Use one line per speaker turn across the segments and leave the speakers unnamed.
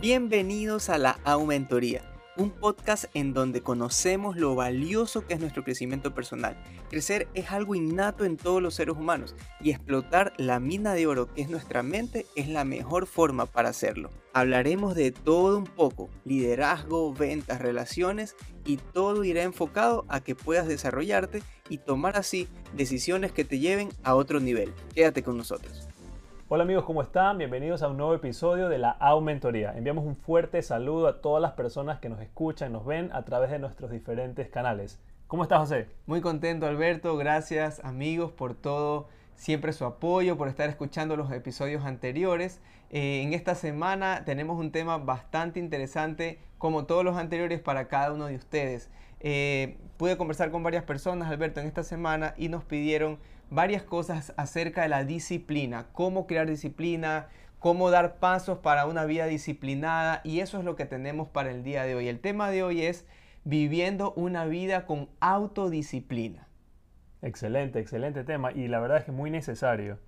Bienvenidos a la Aumentoría, un podcast en donde conocemos lo valioso que es nuestro crecimiento personal. Crecer es algo innato en todos los seres humanos y explotar la mina de oro que es nuestra mente es la mejor forma para hacerlo. Hablaremos de todo un poco, liderazgo, ventas, relaciones y todo irá enfocado a que puedas desarrollarte y tomar así decisiones que te lleven a otro nivel. Quédate con nosotros.
Hola amigos, ¿cómo están? Bienvenidos a un nuevo episodio de la Aumentoría. Enviamos un fuerte saludo a todas las personas que nos escuchan, nos ven a través de nuestros diferentes canales. ¿Cómo estás, José?
Muy contento, Alberto. Gracias, amigos, por todo, siempre su apoyo, por estar escuchando los episodios anteriores. Eh, en esta semana tenemos un tema bastante interesante, como todos los anteriores, para cada uno de ustedes. Eh, pude conversar con varias personas, Alberto, en esta semana y nos pidieron varias cosas acerca de la disciplina, cómo crear disciplina, cómo dar pasos para una vida disciplinada y eso es lo que tenemos para el día de hoy. El tema de hoy es viviendo una vida con autodisciplina.
Excelente, excelente tema y la verdad es que muy necesario.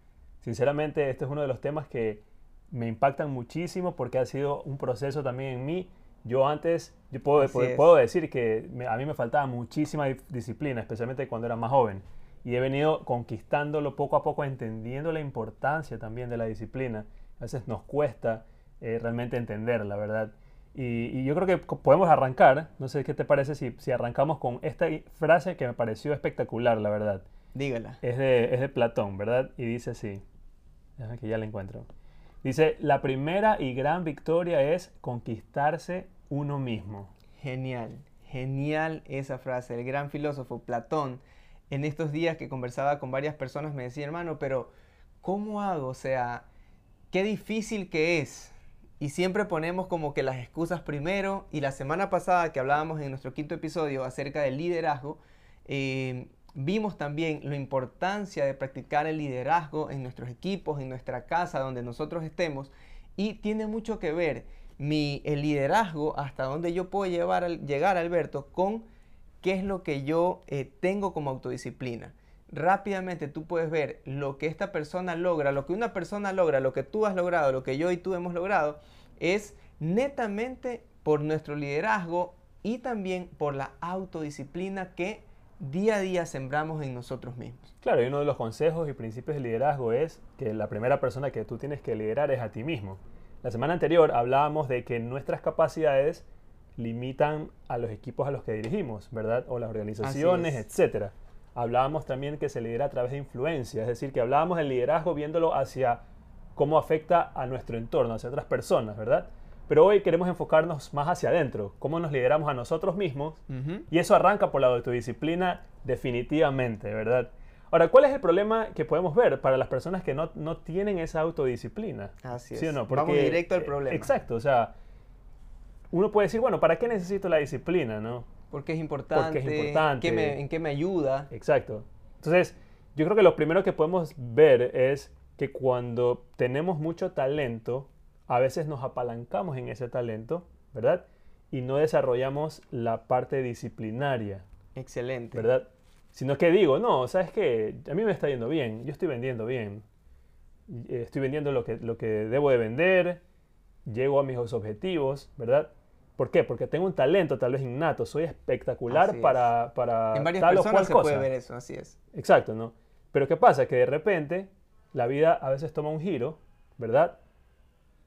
Sinceramente, este es uno de los temas que me impactan muchísimo porque ha sido un proceso también en mí. Yo antes, yo puedo, puedo, decir que a mí me faltaba muchísima disciplina, especialmente cuando era más joven y he venido conquistándolo poco a poco, entendiendo la importancia también de la disciplina. A veces nos cuesta eh, realmente entender, la verdad. Y, yo creo que podemos arrancar, no sé qué te parece si, si, arrancamos con esta frase que me pareció espectacular, la verdad.
Dígala.
Es de, es de Platón, ¿verdad? Y dice así, que ya la encuentro. Dice, la primera y gran victoria es conquistarse uno mismo.
Genial, genial esa frase. El gran filósofo Platón en estos días que conversaba con varias personas me decía, hermano, pero ¿cómo hago? O sea, qué difícil que es. Y siempre ponemos como que las excusas primero. Y la semana pasada que hablábamos en nuestro quinto episodio acerca del liderazgo, eh, vimos también la importancia de practicar el liderazgo en nuestros equipos, en nuestra casa, donde nosotros estemos. Y tiene mucho que ver mi, el liderazgo, hasta donde yo puedo llevar, llegar, Alberto, con qué es lo que yo eh, tengo como autodisciplina. Rápidamente tú puedes ver lo que esta persona logra, lo que una persona logra, lo que tú has logrado, lo que yo y tú hemos logrado, es netamente por nuestro liderazgo y también por la autodisciplina que día a día sembramos en nosotros mismos.
Claro, y uno de los consejos y principios del liderazgo es que la primera persona que tú tienes que liderar es a ti mismo. La semana anterior hablábamos de que nuestras capacidades limitan a los equipos a los que dirigimos, ¿verdad? O las organizaciones, etcétera. Hablábamos también que se lidera a través de influencia, es decir, que hablábamos del liderazgo viéndolo hacia cómo afecta a nuestro entorno, hacia otras personas, ¿verdad? Pero hoy queremos enfocarnos más hacia adentro, cómo nos lideramos a nosotros mismos, y eso arranca por la autodisciplina definitivamente, ¿verdad? Ahora, ¿cuál es el problema que podemos ver para las personas que no, no tienen esa autodisciplina?
Así es. Vamos directo al problema.
Exacto, o sea, uno puede decir, bueno, ¿para qué necesito la disciplina? ¿no?
Porque es importante. Porque es importante. ¿En qué me ayuda?
Exacto. Entonces, yo creo que lo primero que podemos ver es que cuando tenemos mucho talento, a veces nos apalancamos en ese talento, ¿verdad? Y no desarrollamos la parte disciplinaria.
Excelente.
¿Verdad? Sino que digo, no, ¿sabes qué? A mí me está yendo bien, yo estoy vendiendo bien. Estoy vendiendo lo que, lo que debo de vender, llego a mis objetivos, ¿verdad? ¿Por qué? Porque tengo un talento tal vez innato, soy espectacular para, para
En varias personas se puede ver eso, así es.
Exacto, ¿no? Pero ¿qué pasa? Que de repente la vida a veces toma un giro, ¿verdad?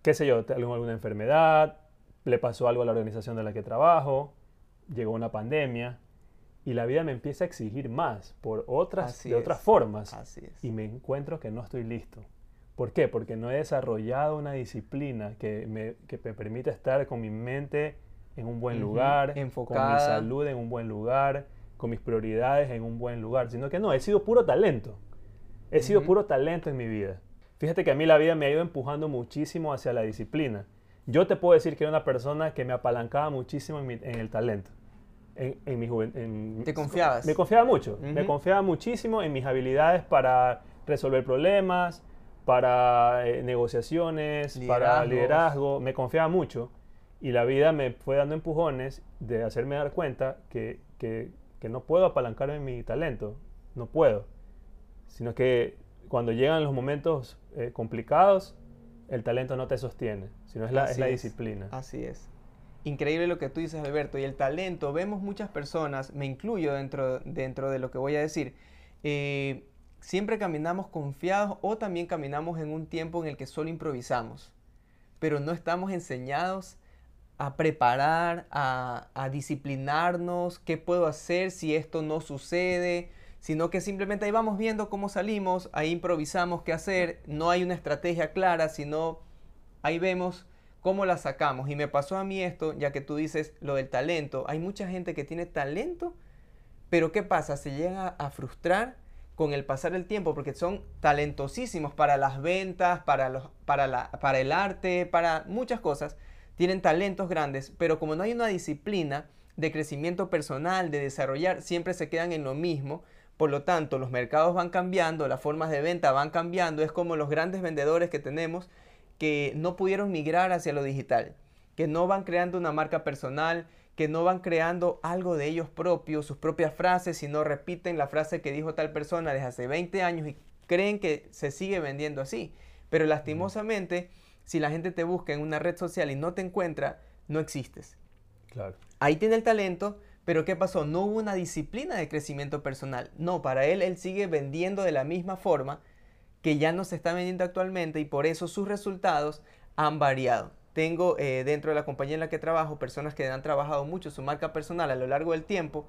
¿Qué sé yo? Tengo alguna enfermedad, le pasó algo a la organización de la que trabajo, llegó una pandemia y la vida me empieza a exigir más por otras, de otras formas.
Así es.
Y me encuentro que no estoy listo. ¿Por qué? Porque no he desarrollado una disciplina que me, que me permita estar con mi mente en un buen lugar,
Enfocada.
con mi salud en un buen lugar, con mis prioridades en un buen lugar, sino que no, he sido puro talento. He sido puro talento en mi vida. Fíjate que a mí la vida me ha ido empujando muchísimo hacia la disciplina. Yo te puedo decir que era una persona que me apalancaba muchísimo en, el talento. En, en mi juventud.
¿Te confiabas?
Me confiaba mucho. Me confiaba muchísimo en mis habilidades para resolver problemas, para eh, negociaciones, para liderazgo, me confiaba mucho y la vida me fue dando empujones de hacerme dar cuenta que, que, que no puedo apalancarme en mi talento, no puedo, sino que cuando llegan los momentos eh, complicados, el talento no te sostiene, sino es la, es la disciplina.
Así es. Increíble lo que tú dices, Alberto. Y el talento, vemos muchas personas, me incluyo dentro, dentro de lo que voy a decir, eh, siempre caminamos confiados o también caminamos en un tiempo en el que solo improvisamos, pero no estamos enseñados a preparar, a, a disciplinarnos, qué puedo hacer si esto no sucede, sino que simplemente ahí vamos viendo cómo salimos, ahí improvisamos qué hacer, no hay una estrategia clara, sino ahí vemos cómo la sacamos. Y me pasó a mí esto, ya que tú dices lo del talento, hay mucha gente que tiene talento, pero ¿qué pasa? Se llegan a, frustrar con el pasar del tiempo porque son talentosísimos para las ventas, para, los, para, la, para el arte, para muchas cosas. Tienen talentos grandes, pero como no hay una disciplina de crecimiento personal, de desarrollar, siempre se quedan en lo mismo. Por lo tanto, los mercados van cambiando, las formas de venta van cambiando. Es como los grandes vendedores que tenemos que no pudieron migrar hacia lo digital, que no van creando una marca personal, que no van creando algo de ellos propios, sus propias frases, sino repiten la frase que dijo tal persona desde hace 20 años y creen que se sigue vendiendo así. Pero lastimosamente, si la gente te busca en una red social y no te encuentra, no existes.
Claro.
Ahí tiene el talento, pero ¿qué pasó? No hubo una disciplina de crecimiento personal. No, para él él sigue vendiendo de la misma forma que ya no se está vendiendo actualmente y por eso sus resultados han variado. Tengo eh, dentro de la compañía en la que trabajo personas que han trabajado mucho su marca personal a lo largo del tiempo,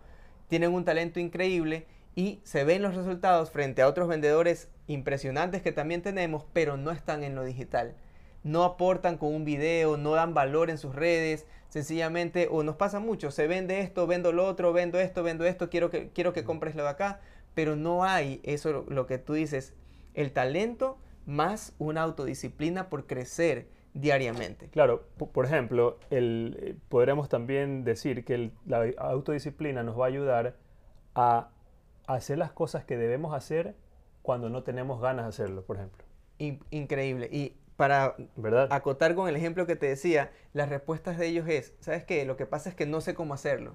tienen un talento increíble y se ven los resultados frente a otros vendedores impresionantes que también tenemos, pero no están en lo digital. No aportan con un video, no dan valor en sus redes, sencillamente, o nos pasa mucho, se vende esto, vendo lo otro, vendo esto, vendo esto, quiero que, quiero que compres lo de acá, pero no hay eso, lo que tú dices, el talento más una autodisciplina por crecer diariamente.
Claro, por ejemplo, el, eh, podremos también decir que la autodisciplina nos va a ayudar a hacer las cosas que debemos hacer cuando no tenemos ganas de hacerlo, por ejemplo.
increíble. Y para
¿verdad?
acotar con el ejemplo que te decía, las respuestas de ellos es, ¿sabes qué? Lo que pasa es que no sé cómo hacerlo.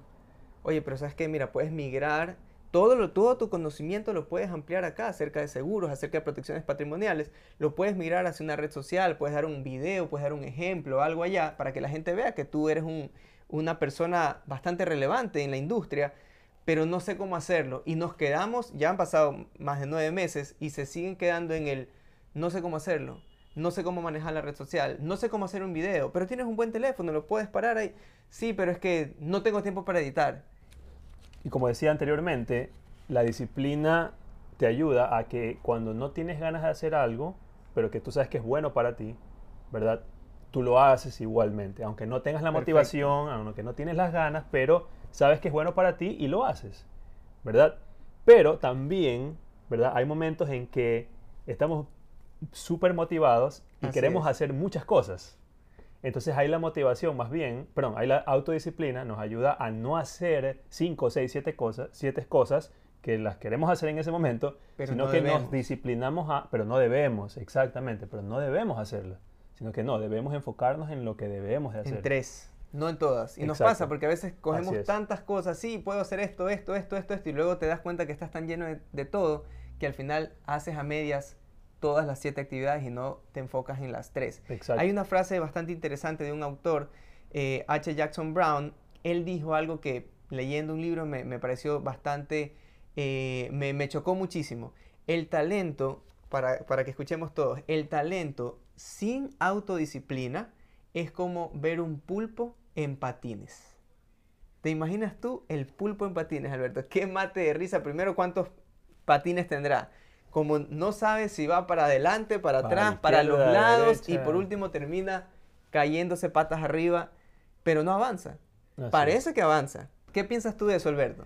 Oye, pero ¿sabes qué? Mira, puedes migrar, todo, lo, todo tu conocimiento lo puedes ampliar acá acerca de seguros, acerca de protecciones patrimoniales, lo puedes migrar hacia una red social, puedes dar un video, puedes dar un ejemplo, algo allá, para que la gente vea que tú eres un, una persona bastante relevante en la industria, pero no sé cómo hacerlo. Y nos quedamos, ya han pasado más de nueve meses y se siguen quedando en el no sé cómo hacerlo no sé cómo manejar la red social, no sé cómo hacer un video, pero tienes un buen teléfono, lo puedes parar ahí. Sí, pero es que no tengo tiempo para editar.
Y como decía anteriormente, la disciplina te ayuda a que cuando no tienes ganas de hacer algo, pero que tú sabes que es bueno para ti, ¿verdad? Tú lo haces igualmente, aunque no tengas la motivación, aunque no tienes las ganas, pero sabes que es bueno para ti y lo haces, ¿verdad? Pero también, ¿verdad? Hay momentos en que estamos súper motivados y queremos hacer muchas cosas. Entonces hay la motivación más bien, perdón, hay la autodisciplina, nos ayuda a no hacer 5, 6, 7 cosas, siete cosas que las queremos hacer en ese momento, sino que nos disciplinamos a, pero no debemos, exactamente, pero no debemos hacerlo, sino que no, debemos enfocarnos en lo que debemos de hacer.
En tres, no en todas. Y nos pasa porque a veces cogemos tantas cosas, sí, puedo hacer esto, esto, esto, esto, esto, y luego te das cuenta que estás tan lleno de todo que al final haces a medias todas las siete actividades y no te enfocas en las tres. Hay una frase bastante interesante de un autor, eh, H. Jackson Brown. Él dijo algo que leyendo un libro me, pareció bastante, eh, me, chocó muchísimo. El talento, para, para que escuchemos todos, el talento sin autodisciplina es como ver un pulpo en patines. ¿Te imaginas tú el pulpo en patines, Alberto? Qué mate de risa. Primero, ¿cuántos patines tendrá? Como no sabe si va para adelante, para, atrás, para los lados y por último termina cayéndose patas arriba, pero no avanza. Parece que avanza. ¿Qué piensas tú de eso, Alberto?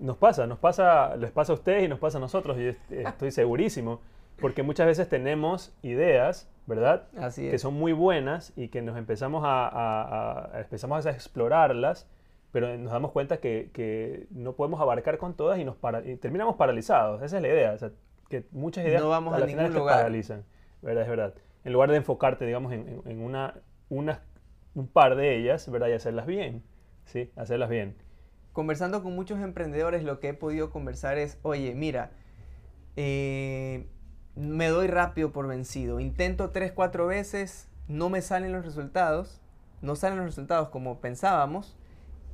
Nos pasa, nos pasa, les pasa a ustedes y nos pasa a nosotros, y estoy segurísimo, porque muchas veces tenemos ideas, ¿verdad?
Así
Que son muy buenas y que nos empezamos a, empezamos a explorarlas, pero nos damos cuenta que, no podemos abarcar con todas y, nos y terminamos paralizados. Esa es la idea. O sea, que muchas ideas
no vamos a, ningún lugar.
paralizan. ¿verdad? Es verdad. En lugar de enfocarte, digamos, en, en una, una, un par de ellas, ¿verdad? Y hacerlas bien. ¿Sí? Hacerlas bien.
Conversando con muchos emprendedores, lo que he podido conversar es, oye, mira, eh, me doy rápido por vencido. Intento tres, cuatro veces, no me salen los resultados, no salen los resultados como pensábamos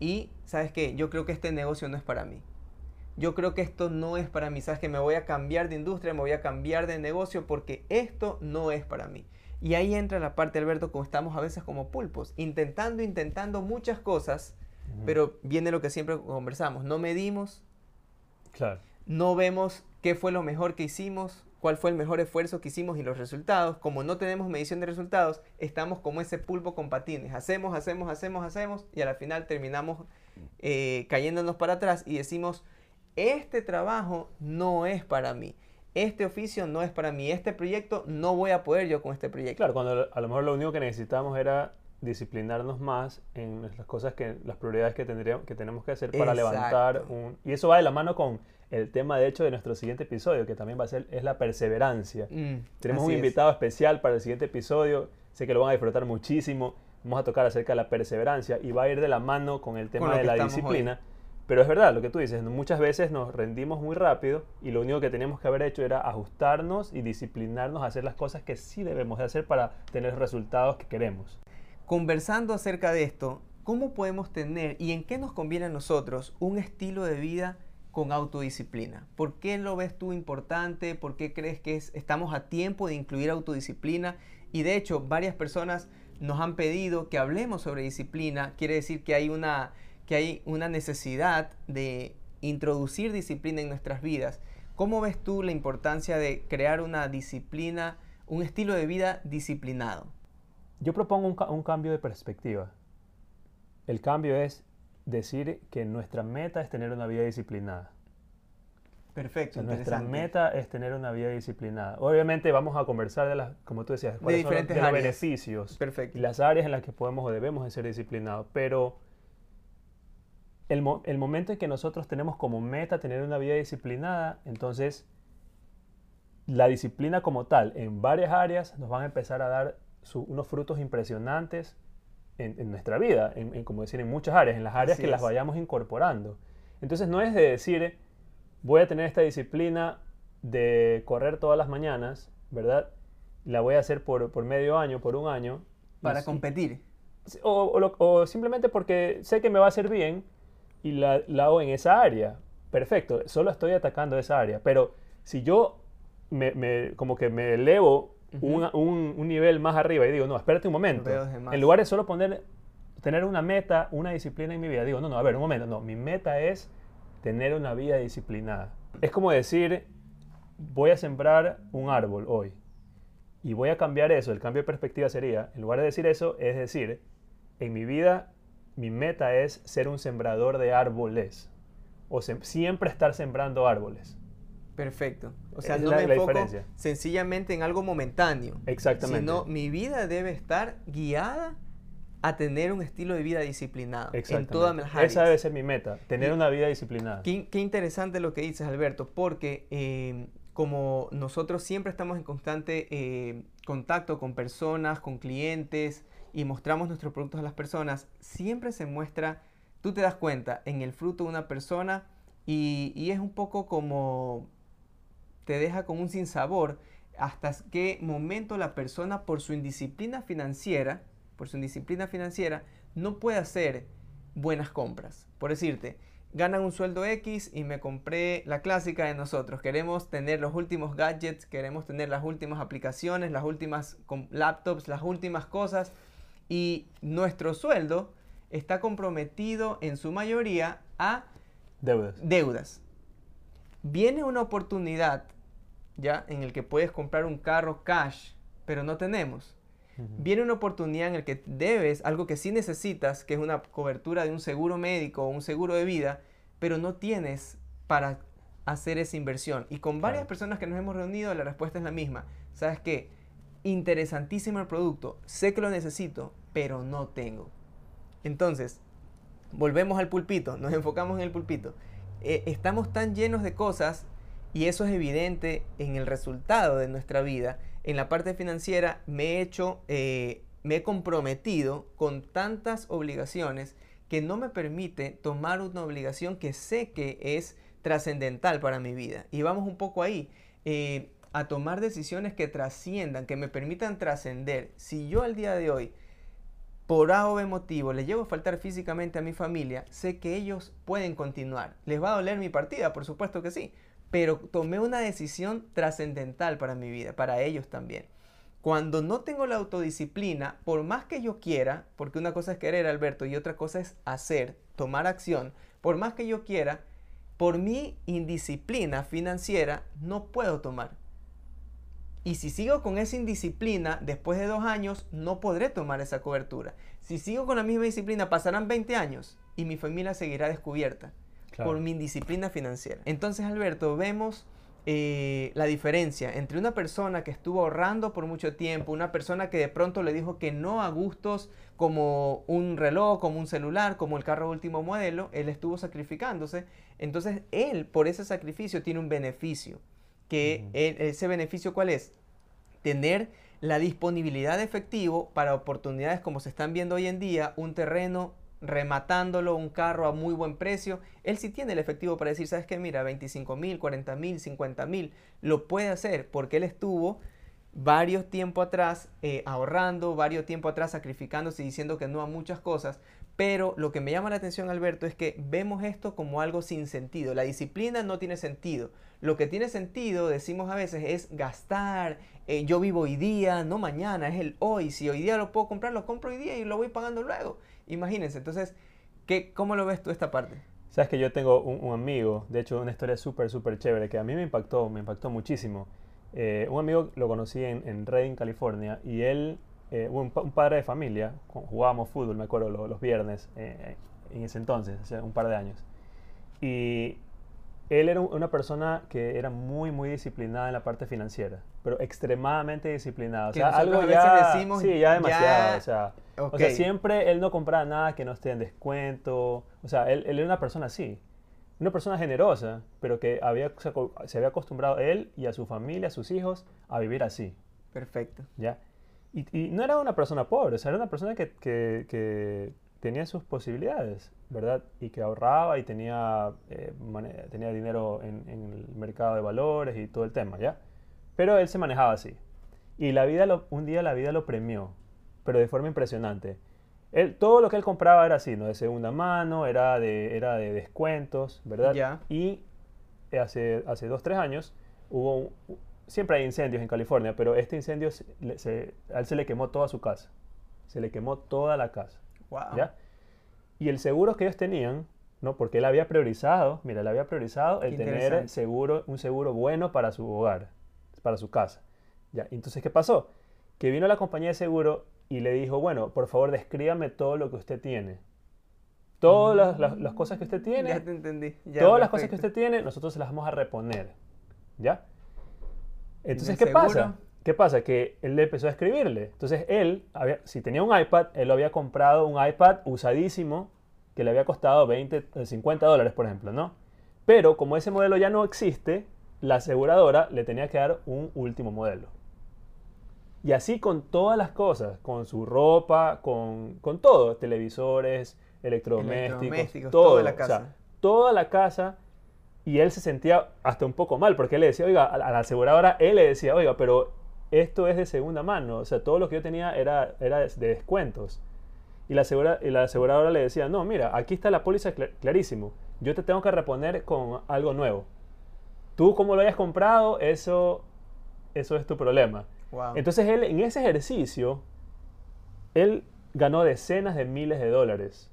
y, ¿sabes qué? Yo creo que este negocio no es para mí. Yo creo que esto no es para mí. ¿Sabes que Me voy a cambiar de industria, me voy a cambiar de negocio porque esto no es para mí. Y ahí entra la parte, Alberto, como estamos a veces como pulpos, intentando, intentando muchas cosas, pero viene lo que siempre conversamos. No medimos,
claro.
no vemos qué fue lo mejor que hicimos, cuál fue el mejor esfuerzo que hicimos y los resultados. Como no tenemos medición de resultados, estamos como ese pulpo con patines. Hacemos, hacemos, hacemos, hacemos y al final terminamos eh, cayéndonos para atrás y decimos, este trabajo no es para mí. Este oficio no es para mí, este proyecto no voy a poder yo con este proyecto.
Claro, cuando a lo mejor lo único que necesitamos era disciplinarnos más en las cosas que, las prioridades que, tendríamos, que tenemos que hacer para levantar un... Y eso va de la mano con el tema, de hecho, de nuestro siguiente episodio, que también va a ser, es la perseverancia. Mm, Tenemos un invitado especial para el siguiente episodio, sé que lo van a disfrutar muchísimo. Vamos a tocar acerca de la perseverancia y va a ir de la mano con el tema de la disciplina. Pero es verdad lo que tú dices, muchas veces nos rendimos muy rápido y lo único que teníamos que haber hecho era ajustarnos y disciplinarnos a hacer las cosas que sí debemos de hacer para tener los resultados que queremos
conversando acerca de esto, ¿cómo podemos tener y en qué nos conviene a nosotros un estilo de vida con autodisciplina? ¿Por qué lo ves tú importante? ¿Por qué crees que estamos a tiempo de incluir autodisciplina? Y de hecho, varias personas nos han pedido que hablemos sobre disciplina. Quiere decir que hay una, que hay una necesidad de introducir disciplina en nuestras vidas. ¿Cómo ves tú la importancia de crear una disciplina, un estilo de vida disciplinado?
Yo propongo un, cambio de perspectiva. El cambio es decir que nuestra meta es tener una vida disciplinada.
Perfecto.
nuestra meta es tener una vida disciplinada. Obviamente vamos a conversar de las, como tú decías,
de diferentes
los, beneficios
Perfecto.
y las áreas en las que podemos o debemos de ser disciplinados. Pero el, el momento en que nosotros tenemos como meta tener una vida disciplinada, entonces la disciplina como tal en varias áreas nos van a empezar a dar unos frutos impresionantes en, nuestra vida, en, como decir, en muchas áreas, en las áreas que las vayamos incorporando. Entonces no es de decir, voy a tener esta disciplina de correr todas las mañanas, ¿verdad? La voy a hacer por, por medio año, por un año.
Para competir.
O, simplemente porque sé que me va a hacer bien y la, la, hago en esa área. Perfecto, solo estoy atacando esa área. Pero si yo me, me, como que me elevo un, nivel más arriba y digo, no, espérate un momento. En lugar de solo poner, tener una meta, una disciplina en mi vida, digo, no, no, a ver, un momento, no, mi meta es tener una vida disciplinada. Es como decir, voy a sembrar un árbol hoy y voy a cambiar eso, el cambio de perspectiva sería, en lugar de decir eso, es decir, en mi vida mi meta es ser un sembrador de árboles o siempre estar sembrando árboles.
Perfecto. O sea, no me enfoco sencillamente en algo momentáneo.
Exactamente.
Sino mi vida debe estar guiada a tener un estilo de vida disciplinado. En todas las áreas.
Esa debe ser mi meta, tener una vida disciplinada.
Qué, interesante lo que dices, Alberto, porque eh, como nosotros siempre estamos en constante eh, contacto con personas, con clientes y mostramos nuestros productos a las personas, siempre se muestra, tú te das cuenta en el fruto de una persona y, es un poco como te deja con un sinsabor hasta qué momento la persona por su indisciplina financiera, por su indisciplina financiera, no puede hacer buenas compras. Por decirte, ganan un sueldo X y me compré la clásica de nosotros. Queremos tener los últimos gadgets, queremos tener las últimas aplicaciones, las últimas laptops, las últimas cosas. Y nuestro sueldo está comprometido en su mayoría a
deudas.
deudas viene una oportunidad ya en el que puedes comprar un carro cash, pero no tenemos. Viene una oportunidad en el que debes algo que sí necesitas, que es una cobertura de un seguro médico o un seguro de vida, pero no tienes para hacer esa inversión. Y con varias personas que nos hemos reunido, la respuesta es la misma. ¿Sabes qué? Interesantísimo el producto, sé que lo necesito, pero no tengo. Entonces, volvemos al pulpito, nos enfocamos en el pulpito. Eh, estamos tan llenos de cosas y eso es evidente en el resultado de nuestra vida. En la parte financiera me he hecho, eh, me he comprometido con tantas obligaciones que no me permite tomar una obligación que sé que es trascendental para mi vida. Y vamos un poco ahí. Eh, a tomar decisiones que trasciendan, que me permitan trascender. Si yo al día de hoy, por A o B motivo, le llevo a faltar físicamente a mi familia, sé que ellos pueden continuar. ¿Les va a doler mi partida? Por supuesto que sí. Pero tomé una decisión trascendental para mi vida, para ellos también. Cuando no tengo la autodisciplina, por más que yo quiera, porque una cosa es querer, Alberto, y otra cosa es hacer, tomar acción, por más que yo quiera, por mi indisciplina financiera no puedo tomar. Y si sigo con esa indisciplina, después de dos años, no podré tomar esa cobertura. Si sigo con la misma disciplina, pasarán 20 años y mi familia seguirá descubierta por mi indisciplina financiera. Entonces, Alberto, vemos eh, la diferencia entre una persona que estuvo ahorrando por mucho tiempo, una persona que de pronto le dijo que no a gustos como un reloj, como un celular, como el carro último modelo, él estuvo sacrificándose. Entonces, él por ese sacrificio tiene un beneficio que ese beneficio cuál es? Tener la disponibilidad de efectivo para oportunidades como se están viendo hoy en día, un terreno rematándolo, un carro a muy buen precio, él sí tiene el efectivo para decir, ¿sabes qué? Mira, 25 mil, 40 mil, 50 mil, lo puede hacer porque él estuvo varios tiempo atrás eh, ahorrando, varios tiempo atrás sacrificándose y diciendo que no a muchas cosas, pero lo que me llama la atención, Alberto, es que vemos esto como algo sin sentido. La disciplina no tiene sentido. Lo que tiene sentido, decimos a veces, es gastar. Eh, yo vivo hoy día, no mañana, es el hoy. Si hoy día lo puedo comprar, lo compro hoy día y lo voy pagando luego. Imagínense. Entonces, ¿qué, ¿cómo lo ves tú esta parte?
Sabes que yo tengo un, amigo, de hecho, una historia súper, súper chévere que a mí me impactó, me impactó muchísimo. Eh, un amigo lo conocí en, en Redding, California, y él, eh, un, padre de familia, jugábamos fútbol, me acuerdo, los, los viernes, en ese entonces, hace un par de años. Y él era una persona que era muy, muy disciplinada en la parte financiera, pero extremadamente disciplinada. O sea, algo ya, decimos, sí, ya demasiado. O, sea, o, sea, siempre él no compraba nada que no esté en descuento. O sea, él, él era una persona así. Una persona generosa, pero que había, se había acostumbrado él y a su familia, a sus hijos, a vivir así.
Perfecto.
¿Ya? Y, y no era una persona pobre, o sea, era una persona que, que, que tenía sus posibilidades, ¿verdad? Y que ahorraba y tenía, eh, tenía dinero en, el mercado de valores y todo el tema, ¿ya? Pero él se manejaba así. Y la vida un día la vida lo premió, pero de forma impresionante. Él, todo lo que él compraba era así, ¿no? De segunda mano, era de, era de descuentos, ¿verdad?
Ya.
Y hace, hace dos, tres años hubo... siempre hay incendios en California, pero este incendio a él se le quemó toda su casa. Se le quemó toda la casa. ¿ya? Y el seguro que ellos tenían, ¿no? porque él había priorizado, mira, él había priorizado el tener seguro, un seguro bueno para su hogar, para su casa. ¿ya? Entonces, ¿qué pasó? Que vino la compañía de seguro y le dijo, bueno, por favor, descríbame todo lo que usted tiene. Todas las, las, cosas que usted tiene.
Ya te entendí.
todas las cosas que usted tiene, nosotros se las vamos a reponer. ¿Ya? Entonces, ¿qué pasa? ¿Qué pasa? Que él le empezó a escribirle. Entonces él, había, si tenía un iPad, él lo había comprado un iPad usadísimo que le había costado 20, 50 eh, dólares, por ejemplo, ¿no? Pero como ese modelo ya no existe, la aseguradora le tenía que dar un último modelo. Y así con todas las cosas, con su ropa, con, con todo, televisores, electrodomésticos, toda la casa. toda la casa. Y él se sentía hasta un poco mal, porque él le decía, oiga, a la aseguradora, él le decía, oiga, pero esto es de segunda mano, o sea, todo lo que yo tenía era, era de descuentos. Y la, y la aseguradora le decía, no, mira, aquí está la póliza clarísimo, yo te tengo que reponer con algo nuevo. Tú como lo hayas comprado, eso, eso es tu problema. Entonces él, en ese ejercicio, él ganó decenas de miles de dólares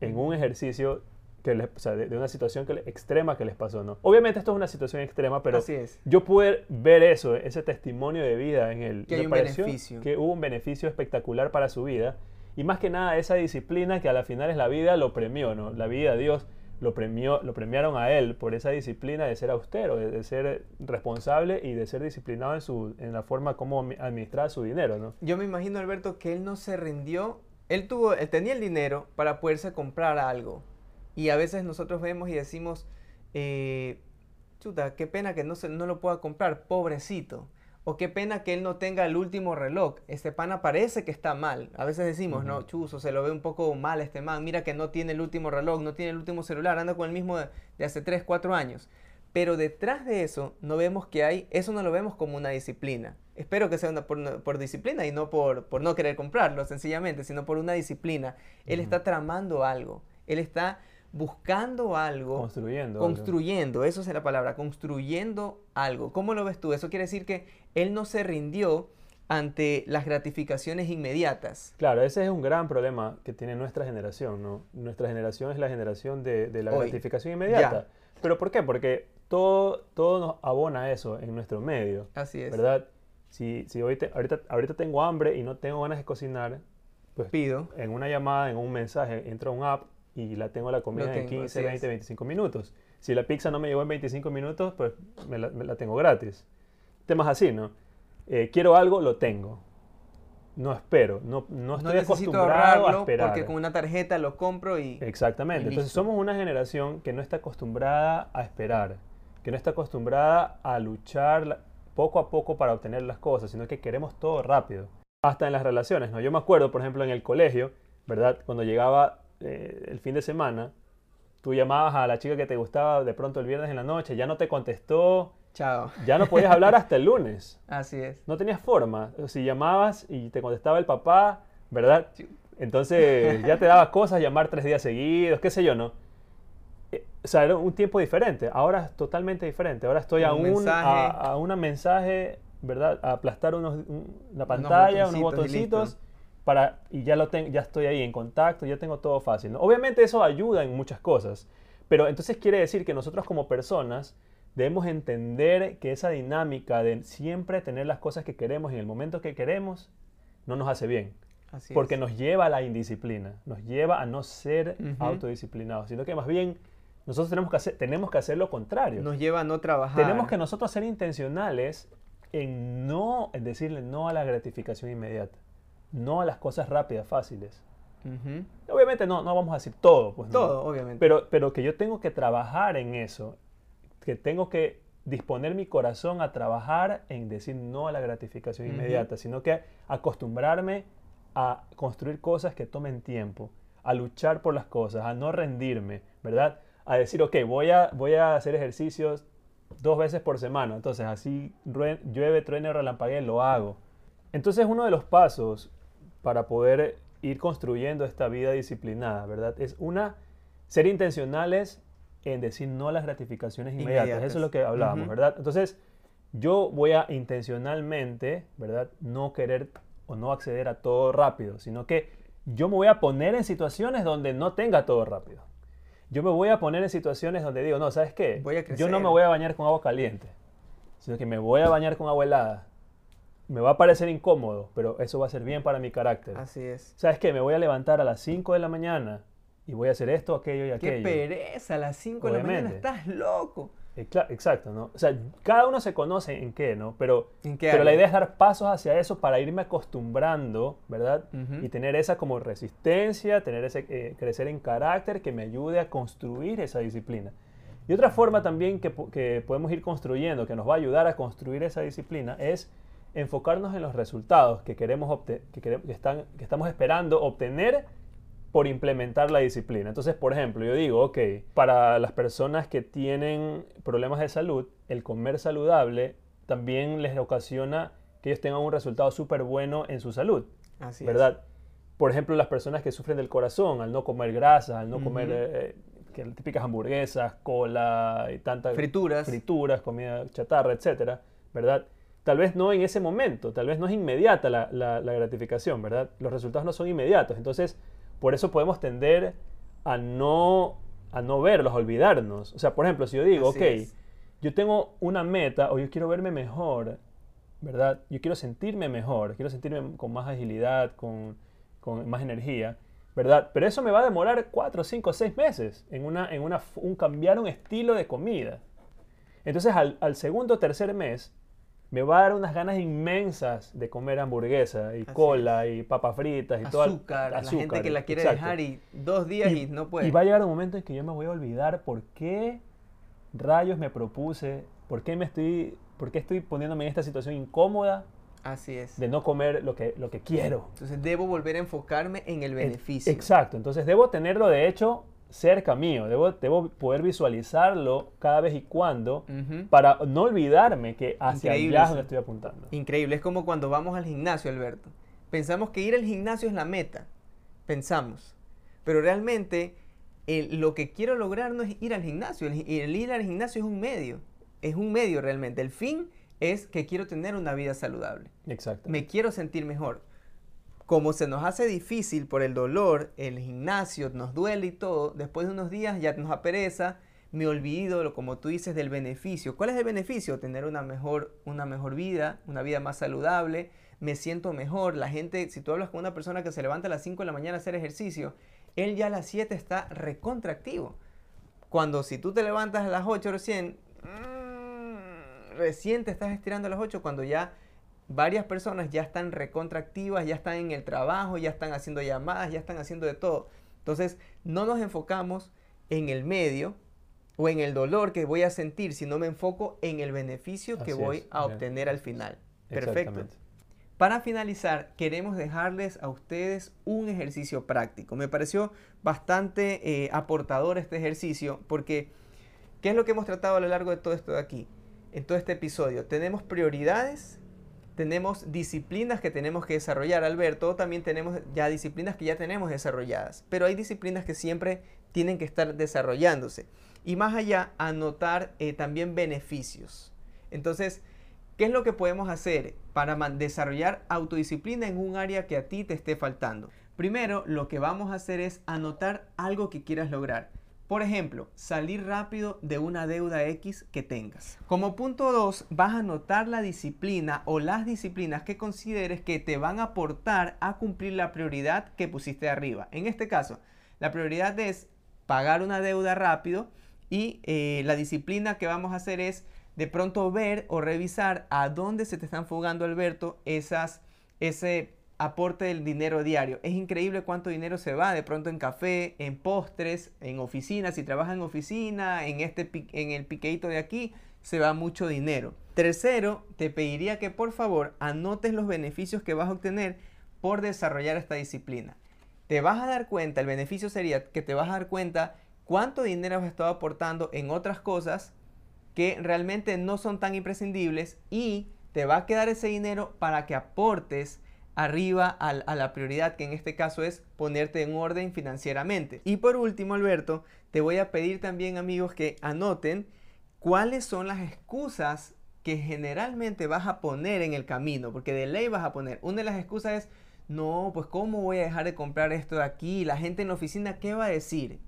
en un ejercicio de, una situación que, extrema que les pasó, ¿no? Obviamente esto es una situación extrema, pero yo pude ver eso, ese testimonio de vida en él.
Que hay un beneficio.
Que hubo un beneficio espectacular para su vida. Y más que nada esa disciplina que a la final es la vida lo premió, ¿no? La vida, Dios lo premió, lo premiaron a él por esa disciplina de ser austero, de, ser responsable y de ser disciplinado en, su, en la forma como administrar su dinero, ¿no?
Yo me imagino, Alberto, que él no se rindió. Él, tuvo, tenía el dinero para poderse comprar algo y a veces nosotros vemos y decimos, eh, chuta, qué pena que no, se, no lo pueda comprar, pobrecito. O qué pena que él no tenga el último reloj. Este pana parece que está mal. A veces decimos, no, chuzo, se lo ve un poco mal este man. Mira que no tiene el último reloj, no tiene el último celular, anda con el mismo de, hace 3, 4 años. Pero detrás de eso no vemos que hay, eso no lo vemos como una disciplina. Espero que sea una, por, disciplina y no por, por, no querer comprarlo sencillamente, sino por una disciplina. Él está tramando algo. Él está buscando algo.
Construyendo.
Construyendo, eso es la palabra, construyendo algo. ¿Cómo lo ves tú? Eso quiere decir que él no se rindió ante las gratificaciones inmediatas.
Claro, ese es un gran problema que tiene nuestra generación, ¿no? Nuestra generación es la generación de, la gratificación inmediata. ¿Pero por qué? Porque todo, todo nos abona eso en nuestro medio.
Así es.
¿Verdad? Si, si ahorita, ahorita tengo hambre y no tengo ganas de cocinar, pues
pido.
En una llamada, en un mensaje, entro a un app y la tengo la comida en 15, 20, 25 minutos. Si la pizza no me llegó en 25 minutos, pues me la, tengo gratis. Temas así, ¿no? Eh, quiero algo, lo tengo. No espero, no, no estoy acostumbrado a esperar.
Porque con una tarjeta lo compro y.
Exactamente. Entonces somos una generación que no está acostumbrada a esperar, que no está acostumbrada a luchar poco a poco para obtener las cosas, sino que queremos todo rápido. Hasta en las relaciones, ¿no? Yo me acuerdo, por ejemplo, en el colegio, ¿verdad? Cuando llegaba eh, el fin de semana, tú llamabas a la chica que te gustaba de pronto el viernes en la noche, ya no te contestó.
Chao.
Ya no podías hablar hasta el lunes.
Así es.
No tenías forma. Si llamabas y te contestaba el papá, ¿verdad? Entonces ya te daba cosas llamar tres días seguidos, qué sé yo, ¿no? Eh, o sea, era un tiempo diferente. Ahora es totalmente diferente. Ahora estoy a un, a, a una mensaje, ¿verdad? A aplastar unos, una pantalla, unos botoncitos para, y ya, lo tengo, ya estoy ahí en contacto, ya tengo todo fácil. Obviamente eso ayuda en muchas cosas, pero entonces quiere decir que nosotros como personas debemos entender que esa dinámica de siempre tener las cosas que queremos en el momento que queremos no nos hace bien. porque nos lleva a la indisciplina, nos lleva a no ser autodisciplinados, sino que más bien nosotros tenemos que, hacer, tenemos que hacer lo contrario.
Nos lleva a no trabajar.
Tenemos que nosotros ser intencionales en no en decirle no a la gratificación inmediata no a las cosas rápidas, fáciles. Obviamente no, no vamos a decir todo, pues.
Todo, obviamente.
Pero, pero que yo tengo que trabajar en eso, que tengo que disponer mi corazón a trabajar en decir no a la gratificación inmediata, sino que acostumbrarme a construir cosas que tomen tiempo, a luchar por las cosas, a no rendirme, ¿verdad? A decir, ok, voy a, voy a hacer ejercicios dos veces por semana, entonces así llueve, truene, relampaguee, lo hago. Entonces uno de los pasos para poder ir construyendo esta vida disciplinada, ¿verdad? Es una, ser intencionales en decir no a las gratificaciones inmediatas. Eso es lo que hablábamos, ¿verdad? Entonces, yo voy a intencionalmente, ¿verdad? No querer o no acceder a todo rápido, sino que yo me voy a poner en situaciones donde no tenga todo rápido. Yo me voy a poner en situaciones donde digo, no, ¿sabes qué? yo no me voy a bañar con agua caliente, sino que me voy a bañar con agua helada me va a parecer incómodo, pero eso va a ser bien para mi carácter.
Así es.
¿Sabes qué? Me voy a levantar a las 5 de la mañana y voy a hacer esto, aquello y aquello.
¡Qué pereza! A las 5 de la mañana estás loco.
Exacto, ¿no? O sea, cada uno se conoce en qué, ¿no? Pero, pero la idea es dar pasos hacia eso para irme acostumbrando, ¿verdad? Y tener esa como resistencia, tener ese eh, crecer en carácter que me ayude a construir esa disciplina. Y otra forma también que, que podemos ir construyendo, que nos va a ayudar a construir esa disciplina, es enfocarnos en los resultados que, queremos que, que, están, que estamos esperando obtener por implementar la disciplina. Entonces, por ejemplo, yo digo, ok, para las personas que tienen problemas de salud, el comer saludable también les ocasiona que ellos tengan un resultado súper bueno en su salud.
Así
¿Verdad? Por ejemplo, las personas que sufren del corazón, al no comer grasas, al no comer eh, típicas hamburguesas, cola y tantas
frituras,
frituras, comida chatarra, etcétera, ¿verdad? Tal vez no en ese momento, tal vez no es inmediata la, gratificación, ¿verdad? Los resultados no son inmediatos. Entonces, por eso podemos tender a no, a no verlos, a olvidarnos. O sea, por ejemplo, si yo digo, ok, yo tengo una meta o yo quiero verme mejor, ¿verdad? Yo quiero sentirme mejor, quiero sentirme con más agilidad, con, más energía, ¿verdad? Pero eso me va a demorar cuatro, cinco, seis meses en, una, en una, un cambiar un estilo de comida. Entonces, al, al segundo o tercer mes, me va a dar unas ganas inmensas de comer hamburguesa y cola y papas fritas y
todo. Azúcar, la gente que la quiere dejar y dos días y, no puede.
Y va a llegar un momento en que yo me voy a olvidar por qué rayos me propuse, por qué me estoy, por qué estoy poniéndome en esta situación incómoda.
Así es.
De no comer lo que, lo que quiero.
Entonces debo volver a enfocarme en el beneficio.
Exacto. Entonces debo tenerlo de hecho cerca mío, debo, debo poder visualizarlo cada vez y cuando para no olvidarme que hacia
Increíble
allá es donde estoy apuntando.
Increíble, es como cuando vamos al gimnasio, Alberto. Pensamos que ir al gimnasio es la meta, pensamos. Pero realmente el- lo que quiero lograr no es ir al gimnasio, el, el ir al gimnasio es un medio, es un medio realmente. El fin es que quiero tener una vida saludable,
Exacto.
me quiero sentir mejor. Como se nos hace difícil por el dolor, el gimnasio nos duele y todo, después de unos días ya nos apereza, me olvido, como tú dices, del beneficio. ¿Cuál es el beneficio? Tener una mejor, una mejor vida, una vida más saludable, me siento mejor. La gente, si tú hablas con una persona que se levanta a las 5 de la mañana a hacer ejercicio, él ya a las 7 está recontractivo. Cuando si tú te levantas a las 8 recién, mm, recién te estás estirando a las 8 cuando ya varias personas ya están recontractivas, ya están en el trabajo, ya están haciendo llamadas, ya están haciendo de todo. Entonces, no nos enfocamos en el medio o en el dolor que voy a sentir, sino me enfoco en el beneficio que voy
es,
a
bien.
obtener al final. Perfecto. Para finalizar, queremos dejarles a ustedes un ejercicio práctico. Me pareció bastante eh, aportador este ejercicio porque, ¿qué es lo que hemos tratado a lo largo de todo esto de aquí? En todo este episodio, tenemos prioridades, tenemos disciplinas que tenemos que desarrollar, Alberto, también tenemos ya disciplinas que ya tenemos desarrolladas, pero hay disciplinas que siempre tienen que estar desarrollándose. Y más allá, anotar eh, también beneficios. Entonces, ¿Qué es lo que podemos hacer para desarrollar autodisciplina en un área que a ti te esté faltando? Primero, lo que vamos a hacer es anotar algo que quieras lograr. Por ejemplo, salir rápido de una deuda X que tengas. Como punto 2, vas a anotar la disciplina o las disciplinas que consideres que te van a aportar a cumplir la prioridad que pusiste arriba. En este caso, la prioridad es pagar una deuda rápido y eh, la disciplina que vamos a hacer es de pronto ver o revisar a dónde se te están fugando, Alberto, esas, ese aporte del dinero diario. Es increíble cuánto dinero se va de pronto en café, en postres, en oficina. Si trabajas en oficina, en, este, en el piqueito de aquí, se va mucho dinero. Tercero, te pediría que por favor anotes los beneficios que vas a obtener por desarrollar esta disciplina. Te vas a dar cuenta, el beneficio sería que te vas a dar cuenta cuánto dinero has estado aportando en otras cosas que realmente no son tan imprescindibles y te va a quedar ese dinero para que aportes arriba a, la prioridad que en este caso es ponerte en orden financieramente. Y por último, Alberto, te voy a pedir también amigos que anoten cuáles son las excusas que generalmente vas a poner en el camino, porque de ley vas a poner. Una de las excusas es, no, pues ¿cómo voy a dejar de comprar esto de aquí? La gente en la oficina, ¿qué va a decir?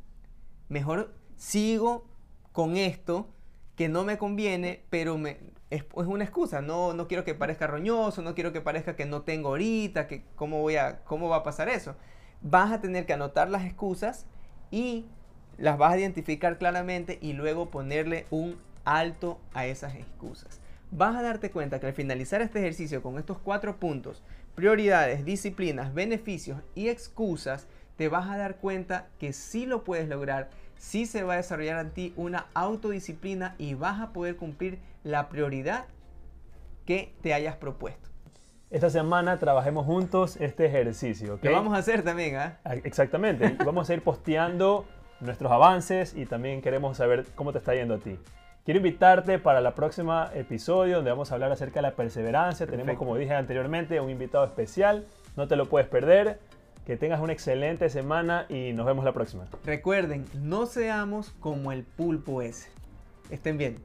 Mejor sigo con esto que no me conviene, pero me, es, es una excusa. No, no quiero que parezca roñoso, no quiero que parezca que no tengo ahorita, que cómo, voy a, cómo va a pasar eso. Vas a tener que anotar las excusas y las vas a identificar claramente y luego ponerle un alto a esas excusas. Vas a darte cuenta que al finalizar este ejercicio con estos cuatro puntos, prioridades, disciplinas, beneficios y excusas, te vas a dar cuenta que sí lo puedes lograr, sí se va a desarrollar en ti una autodisciplina y vas a poder cumplir la prioridad que te hayas propuesto.
Esta semana trabajemos juntos este ejercicio. ¿ok?
Lo vamos a hacer también, ¿ah?
Ah, Exactamente. Vamos a ir posteando nuestros avances y también queremos saber cómo te está yendo a ti. Quiero invitarte para el próximo episodio donde vamos a hablar acerca de la perseverancia. Tenemos, como dije anteriormente, un invitado especial. No te lo puedes perder. Que tengas una excelente semana y nos vemos la próxima.
Recuerden, no seamos como el pulpo ese. Estén bien.